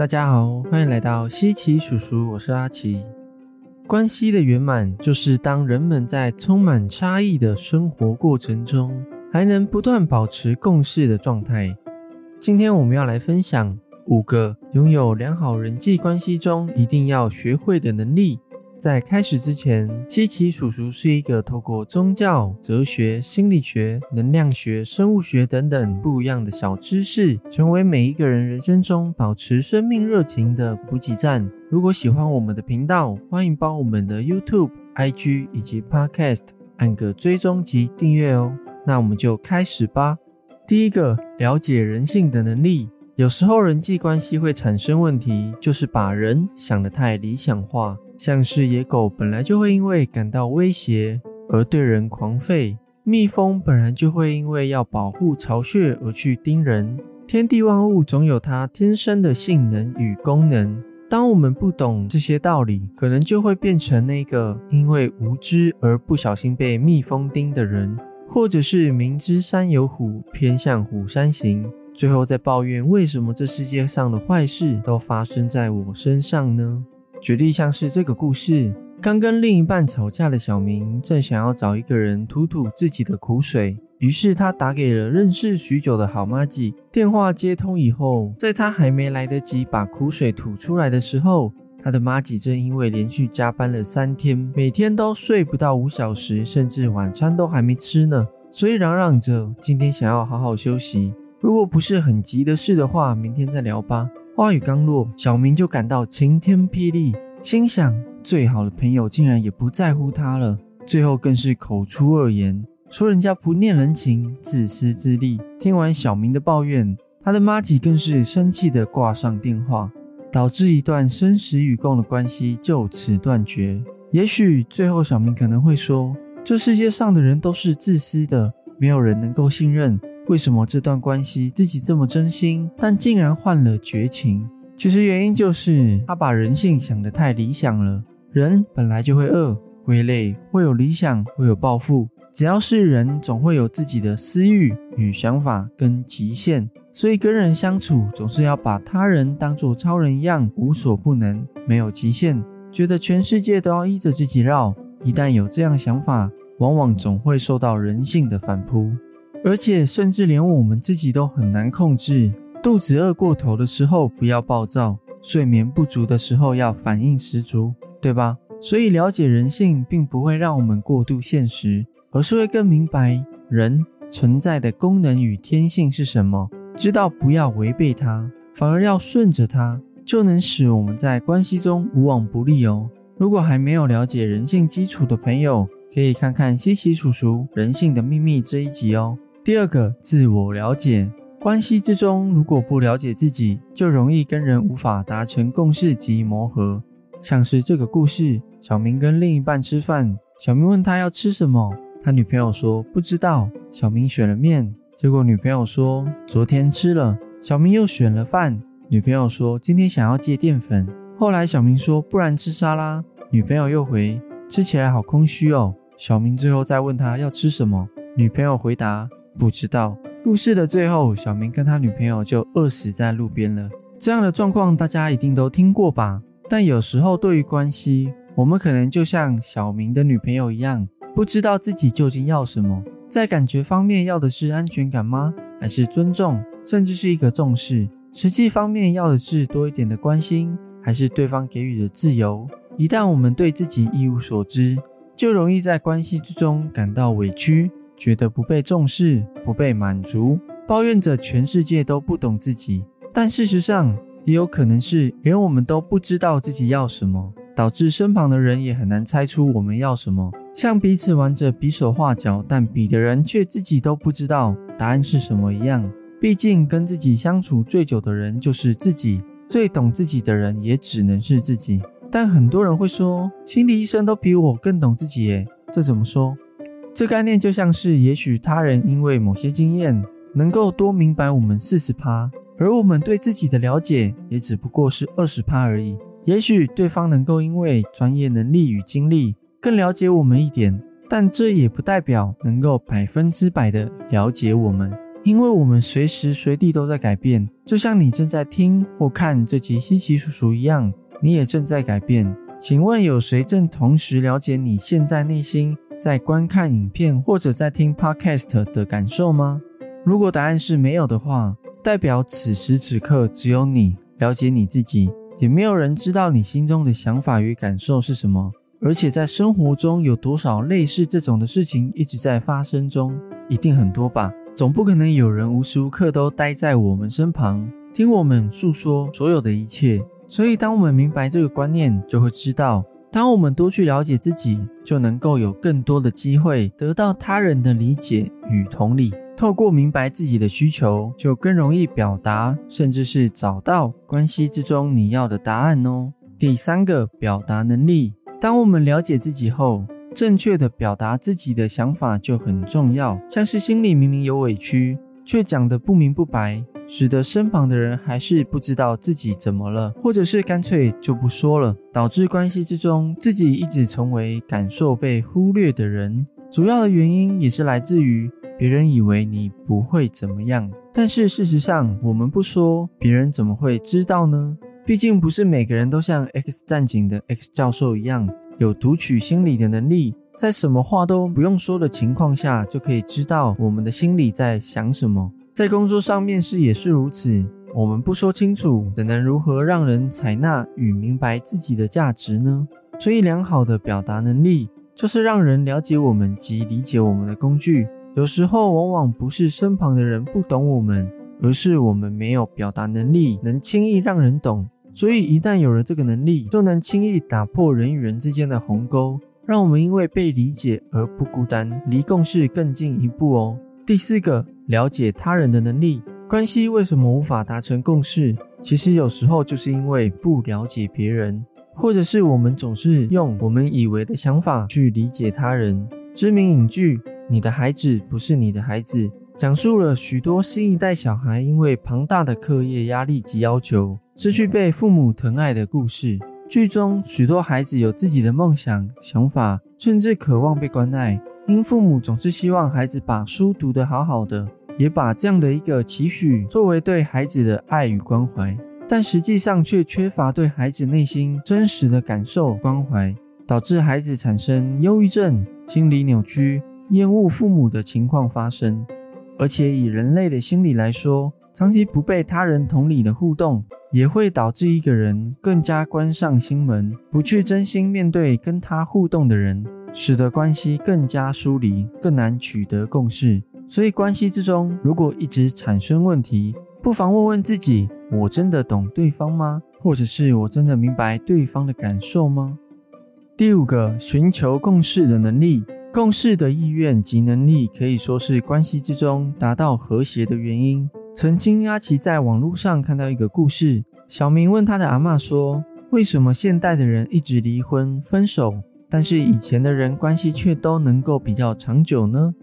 大家好，欢迎来到西奇叔叔，我是阿奇。关系的圆满，就是当人们在充满差异的生活过程中，还能不断保持共识的状态。今天我们要来分享五个拥有良好人际关系中一定要学会的能力。在开始之前，七奇叔叔是一个透过宗教、哲学、心理学、能量学、生物学等等不一样的小知识，成为每一个人人生中保持生命热情的补给站。如果喜欢我们的频道，欢迎帮我们的 YouTube、IG 以及 Podcast 按个追踪及订阅哦。那我们就开始吧。第一个，了解人性的能力。有时候人际关系会产生问题，就是把人想得太理想化。像是野狗本来就会因为感到威胁而对人狂吠，蜜蜂本来就会因为要保护巢穴而去叮人。天地万物总有它天生的性能与功能。当我们不懂这些道理，可能就会变成那个因为无知而不小心被蜜蜂叮的人，或者是明知山有虎，偏向虎山行，最后再抱怨为什么这世界上的坏事都发生在我身上呢？举例像是这个故事，刚跟另一半吵架的小明，正想要找一个人吐吐自己的苦水，于是他打给了认识许久的好妈吉。电话接通以后，在他还没来得及把苦水吐出来的时候，他的妈吉正因为连续加班了三天，每天都睡不到五小时，甚至晚餐都还没吃呢，所以嚷嚷着今天想要好好休息。如果不是很急的事的话，明天再聊吧。话语刚落，小明就感到晴天霹雳，心想：最好的朋友竟然也不在乎他了。最后更是口出恶言，说人家不念人情、自私自利。听完小明的抱怨，他的妈吉更是生气的挂上电话，导致一段生死与共的关系就此断绝。也许最后小明可能会说：这世界上的人都是自私的，没有人能够信任。为什么这段关系自己这么真心，但竟然换了绝情？其实原因就是他把人性想得太理想了。人本来就会饿，会累，会有理想，会有抱负。只要是人，总会有自己的私欲与想法跟极限。所以跟人相处，总是要把他人当作超人一样，无所不能，没有极限，觉得全世界都要依着自己绕。一旦有这样想法，往往总会受到人性的反扑。而且，甚至连我们自己都很难控制。肚子饿过头的时候不要暴躁，睡眠不足的时候要反应十足，对吧？所以，了解人性并不会让我们过度现实，而是会更明白人存在的功能与天性是什么，知道不要违背它，反而要顺着它，就能使我们在关系中无往不利哦。如果还没有了解人性基础的朋友，可以看看《西奇叔叔人性的秘密》这一集哦。第二个，自我了解。关系之中，如果不了解自己，就容易跟人无法达成共识及磨合。像是这个故事，小明跟另一半吃饭，小明问他要吃什么，他女朋友说不知道。小明选了面，结果女朋友说昨天吃了。小明又选了饭，女朋友说今天想要戒淀粉。后来小明说不然吃沙拉，女朋友又回吃起来好空虚哦。小明最后再问他要吃什么，女朋友回答。不知道故事的最后，小明跟他女朋友就饿死在路边了。这样的状况大家一定都听过吧？但有时候对于关系，我们可能就像小明的女朋友一样，不知道自己究竟要什么。在感觉方面要的是安全感吗？还是尊重，甚至是一个重视？实际方面要的是多一点的关心，还是对方给予的自由？一旦我们对自己一无所知，就容易在关系之中感到委屈。觉得不被重视、不被满足，抱怨着全世界都不懂自己。但事实上，也有可能是连我们都不知道自己要什么，导致身旁的人也很难猜出我们要什么。像彼此玩着比手画脚，但比的人却自己都不知道答案是什么一样。毕竟，跟自己相处最久的人就是自己，最懂自己的人也只能是自己。但很多人会说，心理医生都比我更懂自己耶，这怎么说？这概念就像是，也许他人因为某些经验能够多明白我们四十趴，而我们对自己的了解也只不过是二十趴而已。也许对方能够因为专业能力与经历更了解我们一点，但这也不代表能够百分之百的了解我们。因为我们随时随地都在改变，就像你正在听或看这集稀奇叔叔一样，你也正在改变。请问有谁正同时了解你现在内心在观看影片或者在听 podcast 的感受吗？如果答案是没有的话，代表此时此刻只有你了解你自己，也没有人知道你心中的想法与感受是什么。而且在生活中有多少类似这种的事情一直在发生中？一定很多吧。总不可能有人无时无刻都待在我们身旁，听我们诉说所有的一切。所以，当我们明白这个观念，就会知道，当我们多去了解自己，就能够有更多的机会得到他人的理解与同理。透过明白自己的需求，就更容易表达，甚至是找到关系之中你要的答案哦。第三个，表达能力。当我们了解自己后，正确的表达自己的想法就很重要，像是心里明明有委屈，却讲得不明不白，使得身旁的人还是不知道自己怎么了，或者是干脆就不说了，导致关系之中自己一直成为感受被忽略的人。主要的原因也是来自于别人以为你不会怎么样，但是事实上我们不说，别人怎么会知道呢？毕竟不是每个人都像 X 战警的 X 教授一样。有读取心理的能力，在什么话都不用说的情况下，就可以知道我们的心里在想什么。在工作上面试也是如此，我们不说清楚，怎能如何让人采纳与明白自己的价值呢？所以，良好的表达能力就是让人了解我们及理解我们的工具。有时候，往往不是身旁的人不懂我们，而是我们没有表达能力，能轻易让人懂。所以，一旦有了这个能力，就能轻易打破人与人之间的鸿沟，让我们因为被理解而不孤单，离共识更进一步哦。第四个，了解他人的能力。关系为什么无法达成共识？其实有时候就是因为不了解别人，或者是我们总是用我们以为的想法去理解他人。知名影剧《你的孩子不是你的孩子》。讲述了许多新一代小孩因为庞大的课业压力及要求，失去被父母疼爱的故事。剧中许多孩子有自己的梦想、想法，甚至渴望被关爱，因父母总是希望孩子把书读得好好的，也把这样的一个期许作为对孩子的爱与关怀，但实际上却缺乏对孩子内心真实的感受关怀，导致孩子产生忧郁症、心理扭曲、厌恶父母的情况发生。而且以人类的心理来说，长期不被他人同理的互动，也会导致一个人更加关上心门，不去真心面对跟他互动的人，使得关系更加疏离，更难取得共识。所以关系之中，如果一直产生问题，不妨问问自己：我真的懂对方吗？或者是我真的明白对方的感受吗？第五个，寻求共识的能力。共事的意愿及能力可以说是关系之中达到和谐的原因。曾经，阿奇在网络上看到一个故事：小明问他的阿妈说：“为什么现代的人一直离婚分手，但是以前的人关系却都能够比较长久呢？”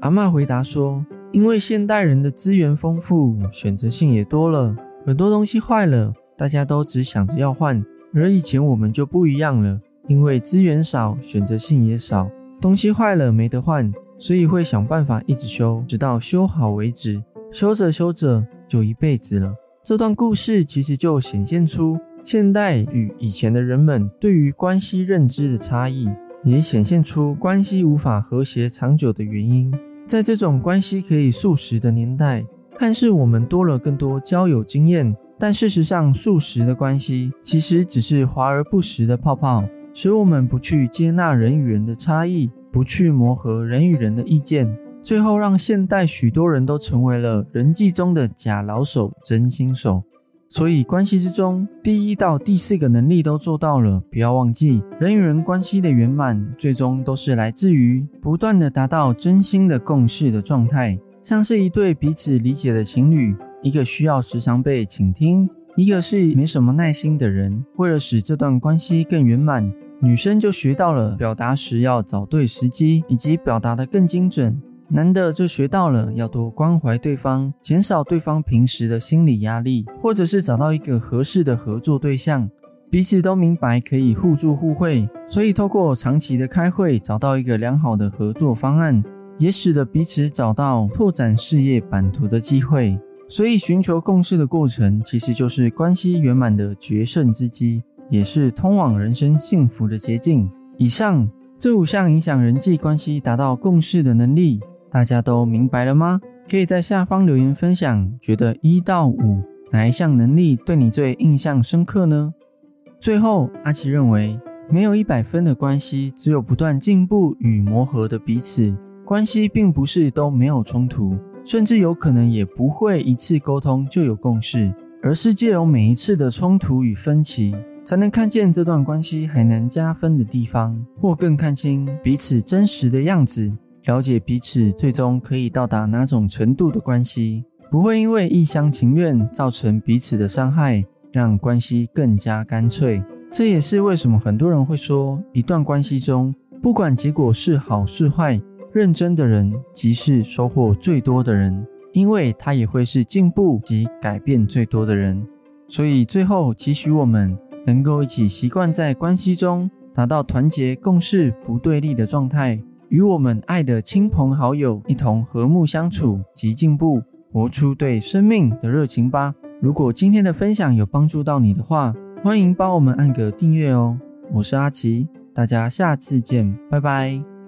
阿妈回答说：“因为现代人的资源丰富，选择性也多了，很多东西坏了，大家都只想着要换；而以前我们就不一样了，因为资源少，选择性也少。”东西坏了没得换，所以会想办法一直修，直到修好为止。修着修着就一辈子了。这段故事其实就显现出现代与以前的人们对于关系认知的差异，也显现出关系无法和谐长久的原因。在这种关系可以速食的年代，看似我们多了更多交友经验，但事实上速食的关系其实只是华而不实的泡泡。使我们不去接纳人与人的差异，不去磨合人与人的意见，最后让现代许多人都成为了人际中的假老手、真心手。所以，关系之中第一到第四个能力都做到了，不要忘记，人与人关系的圆满，最终都是来自于不断的达到真心的共识的状态。像是一对彼此理解的情侣，一个需要时常被倾听。一个是没什么耐心的人，为了使这段关系更圆满，女生就学到了表达时要找对时机，以及表达的更精准；男的就学到了要多关怀对方，减少对方平时的心理压力，或者是找到一个合适的合作对象，彼此都明白可以互助互惠，所以透过长期的开会，找到一个良好的合作方案。也使得彼此找到拓展事业版图的机会。所以，寻求共识的过程，其实就是关系圆满的决胜之机，也是通往人生幸福的捷径。以上这五项影响人际关系达到共识的能力，大家都明白了吗？可以在下方留言分享，觉得一到五哪一项能力对你最印象深刻呢？最后，阿奇认为，没有一百分的关系，只有不断进步与磨合的彼此。关系并不是都没有冲突，甚至有可能也不会一次沟通就有共识，而是借由每一次的冲突与分歧，才能看见这段关系还能加分的地方，或更看清彼此真实的样子。了解彼此最终可以到达哪种程度的关系，不会因为一厢情愿造成彼此的伤害，让关系更加干脆。这也是为什么很多人会说，一段关系中，不管结果是好是坏，认真的人即是收获最多的人，因为他也会是进步及改变最多的人。所以最后，期许我们能够一起习惯在关系中达到团结共事、不对立的状态。与我们爱的亲朋好友一同和睦相处及进步，活出对生命的热情吧。如果今天的分享有帮助到你的话，欢迎帮我们按个订阅哦。我是阿奇，大家下次见，拜拜。